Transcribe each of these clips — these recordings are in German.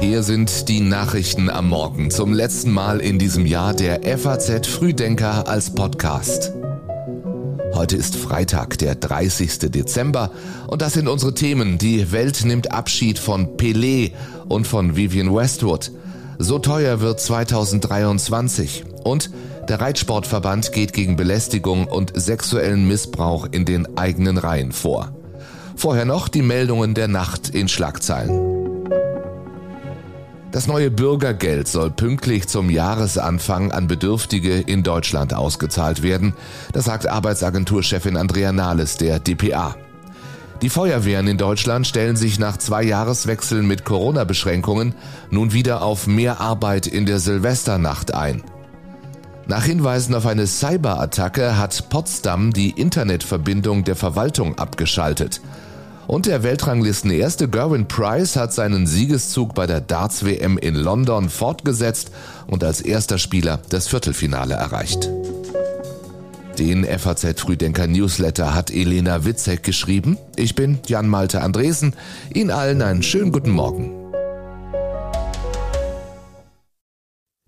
Hier sind die Nachrichten am Morgen. Zum letzten Mal in diesem Jahr der FAZ Frühdenker als Podcast. Heute ist Freitag, der 30. Dezember und das sind unsere Themen. Die Welt nimmt Abschied von Pelé und von Vivian Westwood. So teuer wird 2023 und der Reitsportverband geht gegen Belästigung und sexuellen Missbrauch in den eigenen Reihen vor. Vorher noch die Meldungen der Nacht in Schlagzeilen. Das neue Bürgergeld soll pünktlich zum Jahresanfang an Bedürftige in Deutschland ausgezahlt werden. Das sagt Arbeitsagenturchefin Andrea Nahles der DPA. Die Feuerwehren in Deutschland stellen sich nach zwei Jahreswechseln mit Corona-Beschränkungen nun wieder auf mehr Arbeit in der Silvesternacht ein. Nach Hinweisen auf eine Cyberattacke hat Potsdam die Internetverbindung der Verwaltung abgeschaltet. Und der Weltranglisten erste Gerwin Price hat seinen Siegeszug bei der Darts WM in London fortgesetzt und als erster Spieler das Viertelfinale erreicht. Den FAZ Frühdenker Newsletter hat Elena Witzek geschrieben. Ich bin Jan Malte Andresen. Ihnen allen einen schönen guten Morgen.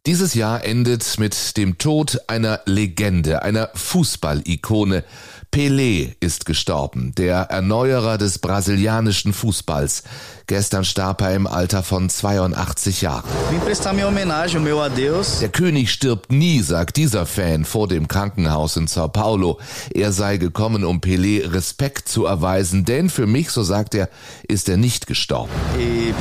Dieses Jahr endet mit dem Tod einer Legende, einer Fußballikone. Pelé ist gestorben, der Erneuerer des brasilianischen Fußballs. Gestern starb er im Alter von 82 Jahren. Der König stirbt nie, sagt dieser Fan vor dem Krankenhaus in Sao Paulo. Er sei gekommen, um Pelé Respekt zu erweisen, denn für mich, so sagt er, ist er nicht gestorben. E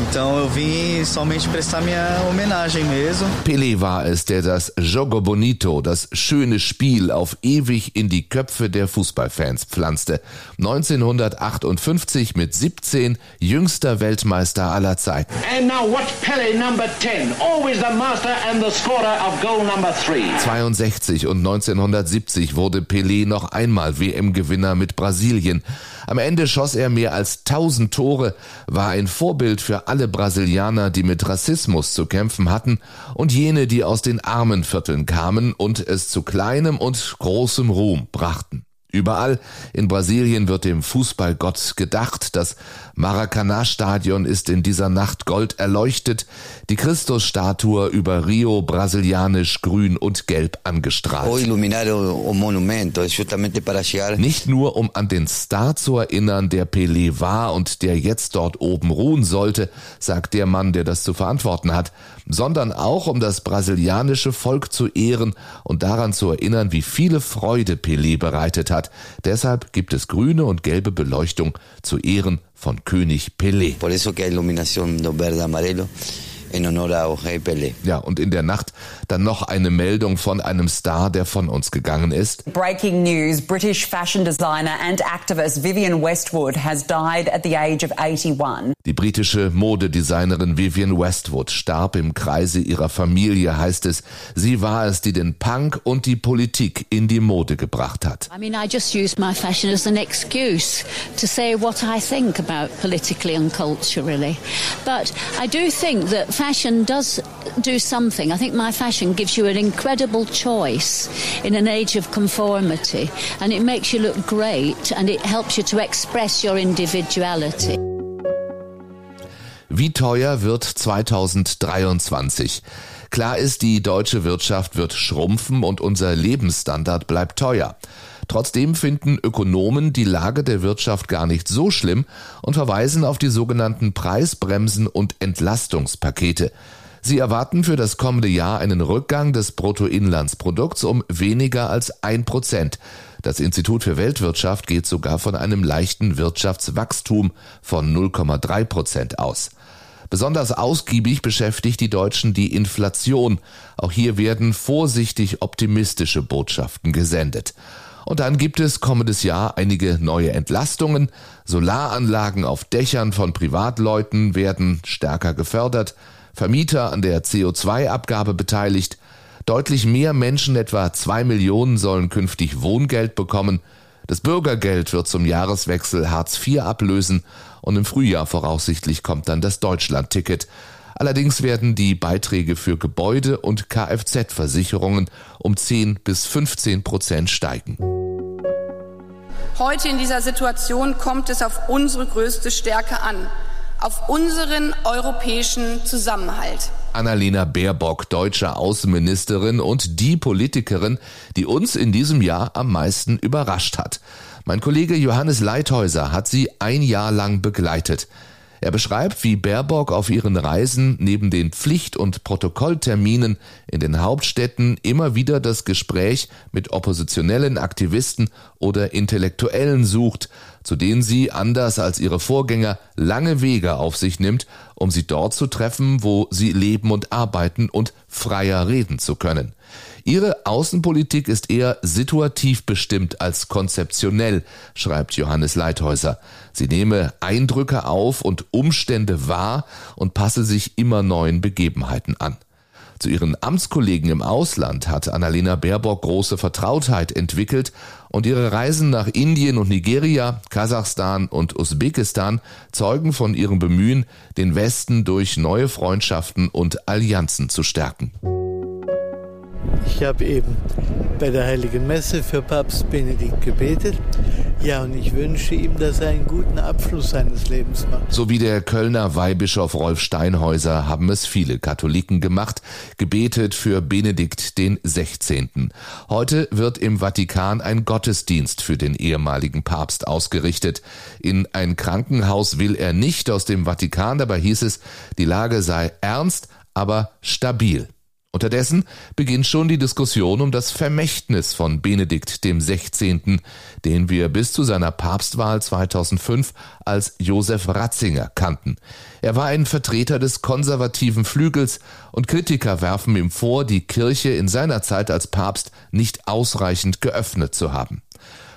Então eu vim somente prestar minha homenagem mesmo. Pelé war es, der das Jogo Bonito, das schöne Spiel, auf ewig in die Köpfe der Fußballfans pflanzte. 1958 mit 17 jüngster Weltmeister aller Zeiten. And now watch Pelé number 10, always the master and the scorer of goal number 3. 62 und 1970 wurde Pelé noch einmal WM-Gewinner mit Brasilien. Am Ende schoss er mehr als 1000 Tore, war ein Vorbild für alle Brasilianer, die mit Rassismus zu kämpfen hatten und jene, die aus den armen Vierteln kamen und es zu kleinem und großem Ruhm brachten. Überall in Brasilien wird dem Fußballgott gedacht. Das Maracanã-Stadion ist in dieser Nacht gold erleuchtet, die Christusstatue über Rio brasilianisch grün und gelb angestrahlt. Nicht nur um an den Star zu erinnern, der Pelé war und der jetzt dort oben ruhen sollte, sagt der Mann, der das zu verantworten hat, sondern auch um das brasilianische Volk zu ehren und daran zu erinnern, wie viele Freude Pelé bereitet hat. Deshalb gibt es grüne und gelbe Beleuchtung zu Ehren von König Pelé. Por eso que hay in honor a Jorge Pelé. Ja, und in der Nacht dann noch eine Meldung von einem Star, der von uns gegangen ist. Breaking news, British fashion designer and activist Vivian Westwood has died at the age of 81. Die britische Modedesignerin Vivian Westwood starb im Kreise ihrer Familie, heißt es. Sie war es, die den Punk und die Politik in die Mode gebracht hat. I mean, I just use my fashion as an excuse to say what I think about politically and culturally. But I do think that fashion does do something. I think my fashion gives you an incredible choice in an age of conformity and it makes you look great and it helps you to express your individuality. Wie teuer wird 2023? Klar ist, die deutsche Wirtschaft wird schrumpfen und unser Lebensstandard bleibt teuer. Trotzdem finden Ökonomen die Lage der Wirtschaft gar nicht so schlimm und verweisen auf die sogenannten Preisbremsen und Entlastungspakete. Sie erwarten für das kommende Jahr einen Rückgang des Bruttoinlandsprodukts um weniger als ein Prozent. Das Institut für Weltwirtschaft geht sogar von einem leichten Wirtschaftswachstum von 0,3 Prozent aus. Besonders ausgiebig beschäftigt die Deutschen die Inflation. Auch hier werden vorsichtig optimistische Botschaften gesendet. Und dann gibt es kommendes Jahr einige neue Entlastungen. Solaranlagen auf Dächern von Privatleuten werden stärker gefördert. Vermieter an der CO2-Abgabe beteiligt. Deutlich mehr Menschen, etwa zwei Millionen, sollen künftig Wohngeld bekommen. Das Bürgergeld wird zum Jahreswechsel Hartz IV ablösen und im Frühjahr voraussichtlich kommt dann das Deutschlandticket. Allerdings werden die Beiträge für Gebäude und Kfz-Versicherungen um 10 bis 15 Prozent steigen. Heute in dieser Situation kommt es auf unsere größte Stärke an, auf unseren europäischen Zusammenhalt. Annalena Baerbock, deutsche Außenministerin und die Politikerin, die uns in diesem Jahr am meisten überrascht hat. Mein Kollege Johannes Leithäuser hat sie ein Jahr lang begleitet. Er beschreibt, wie Baerbock auf ihren Reisen neben den Pflicht- und Protokollterminen in den Hauptstädten immer wieder das Gespräch mit oppositionellen Aktivisten oder Intellektuellen sucht, zu denen sie, anders als ihre Vorgänger, lange Wege auf sich nimmt, um sie dort zu treffen, wo sie leben und arbeiten und freier reden zu können. Ihre Außenpolitik ist eher situativ bestimmt als konzeptionell, schreibt Johannes Leithäuser. Sie nehme Eindrücke auf und Umstände wahr und passe sich immer neuen Begebenheiten an. Zu ihren Amtskollegen im Ausland hat Annalena Baerbock große Vertrautheit entwickelt und ihre Reisen nach Indien und Nigeria, Kasachstan und Usbekistan zeugen von ihrem Bemühen, den Westen durch neue Freundschaften und Allianzen zu stärken. Ich habe eben bei der Heiligen Messe für Papst Benedikt gebetet. Ja, und ich wünsche ihm, dass er einen guten Abschluss seines Lebens macht. So wie der Kölner Weihbischof Rolf Steinhäuser haben es viele Katholiken gemacht, gebetet für Benedikt den 16. Heute wird im Vatikan ein Gottesdienst für den ehemaligen Papst ausgerichtet. In ein Krankenhaus will er nicht aus dem Vatikan, dabei hieß es, die Lage sei ernst, aber stabil. Unterdessen beginnt schon die Diskussion um das Vermächtnis von Benedikt dem 16., den wir bis zu seiner Papstwahl 2005 als Josef Ratzinger kannten. Er war ein Vertreter des konservativen Flügels und Kritiker werfen ihm vor, die Kirche in seiner Zeit als Papst nicht ausreichend geöffnet zu haben.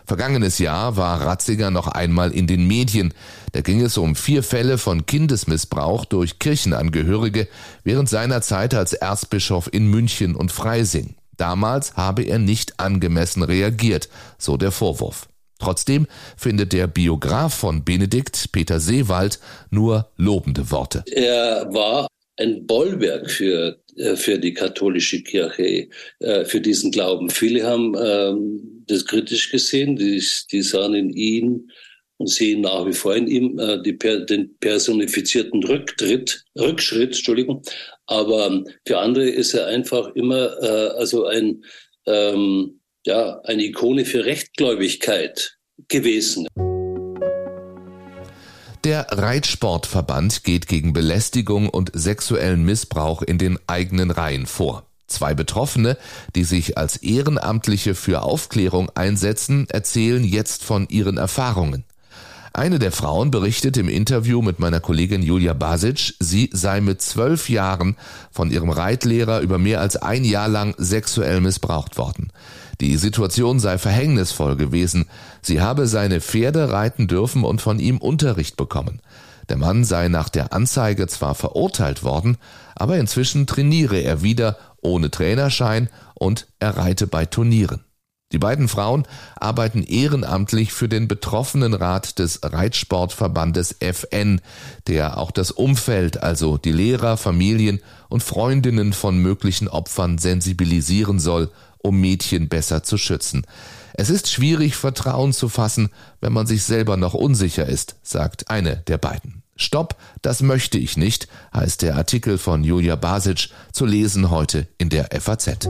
Vergangenes Jahr war Ratzinger noch einmal in den Medien. Da ging es um vier Fälle von Kindesmissbrauch durch Kirchenangehörige während seiner Zeit als Erzbischof in München und Freising. Damals habe er nicht angemessen reagiert, so der Vorwurf. Trotzdem findet der Biograf von Benedikt, Peter Seewald, nur lobende Worte. Er war ein Bollwerk für, äh, für die katholische Kirche, äh, für diesen Glauben. Viele haben ähm, das kritisch gesehen, die, die sahen in ihn und sehen nach wie vor in ihm äh, die, den personifizierten Rücktritt, Rückschritt, Entschuldigung. Aber ähm, für andere ist er einfach immer also ein, ähm, ja, eine Ikone für Rechtgläubigkeit gewesen. Der Reitsportverband geht gegen Belästigung und sexuellen Missbrauch in den eigenen Reihen vor. Zwei Betroffene, die sich als Ehrenamtliche für Aufklärung einsetzen, erzählen jetzt von ihren Erfahrungen. Eine der Frauen berichtet im Interview mit meiner Kollegin Julia Basic, sie sei mit zwölf Jahren von ihrem Reitlehrer über mehr als ein Jahr lang sexuell missbraucht worden. Die Situation sei verhängnisvoll gewesen. Sie habe seine Pferde reiten dürfen und von ihm Unterricht bekommen. Der Mann sei nach der Anzeige zwar verurteilt worden, aber inzwischen trainiere er wieder ohne Trainerschein und er reite bei Turnieren. Die beiden Frauen arbeiten ehrenamtlich für den Betroffenenrat des Reitsportverbandes FN, der auch das Umfeld, also die Lehrer, Familien und Freundinnen von möglichen Opfern sensibilisieren soll um Mädchen besser zu schützen. Es ist schwierig, Vertrauen zu fassen, wenn man sich selber noch unsicher ist, sagt eine der beiden. Stopp, das möchte ich nicht, heißt der Artikel von Julia Basic, zu lesen heute in der FAZ.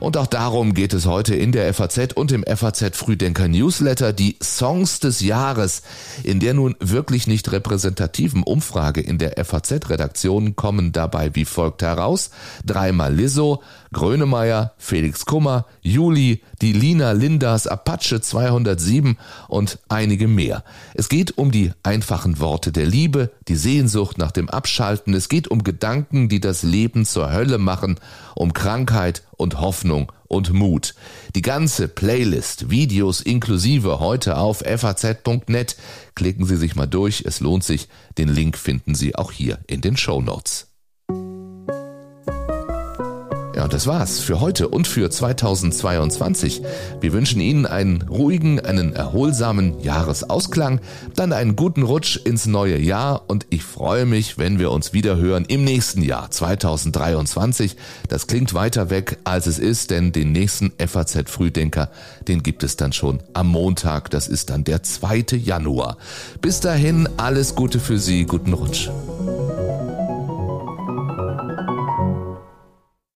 Und auch darum geht es heute in der FAZ und im FAZ Frühdenker Newsletter, die Songs des Jahres. In der nun wirklich nicht repräsentativen Umfrage in der FAZ-Redaktion kommen dabei wie folgt heraus. Dreimal Lizzo, Grönemeyer, Felix Kummer, Juli, die Lina Lindas Apache 207 und einige mehr. Es geht um die einfachen Worte der Liebe, die Sehnsucht nach dem Abschalten. Es geht um Gedanken, die das Leben zur Hölle machen, um Krankheit und Hoffnung und Mut. Die ganze Playlist, Videos inklusive heute auf faz.net. Klicken Sie sich mal durch, es lohnt sich. Den Link finden Sie auch hier in den Show Notes. Ja, und das war's für heute und für 2022. Wir wünschen Ihnen einen ruhigen, einen erholsamen Jahresausklang, dann einen guten Rutsch ins neue Jahr und ich freue mich, wenn wir uns wieder hören im nächsten Jahr 2023. Das klingt weiter weg, als es ist, denn den nächsten FAZ Frühdenker, den gibt es dann schon am Montag. Das ist dann der 2. Januar. Bis dahin alles Gute für Sie, guten Rutsch.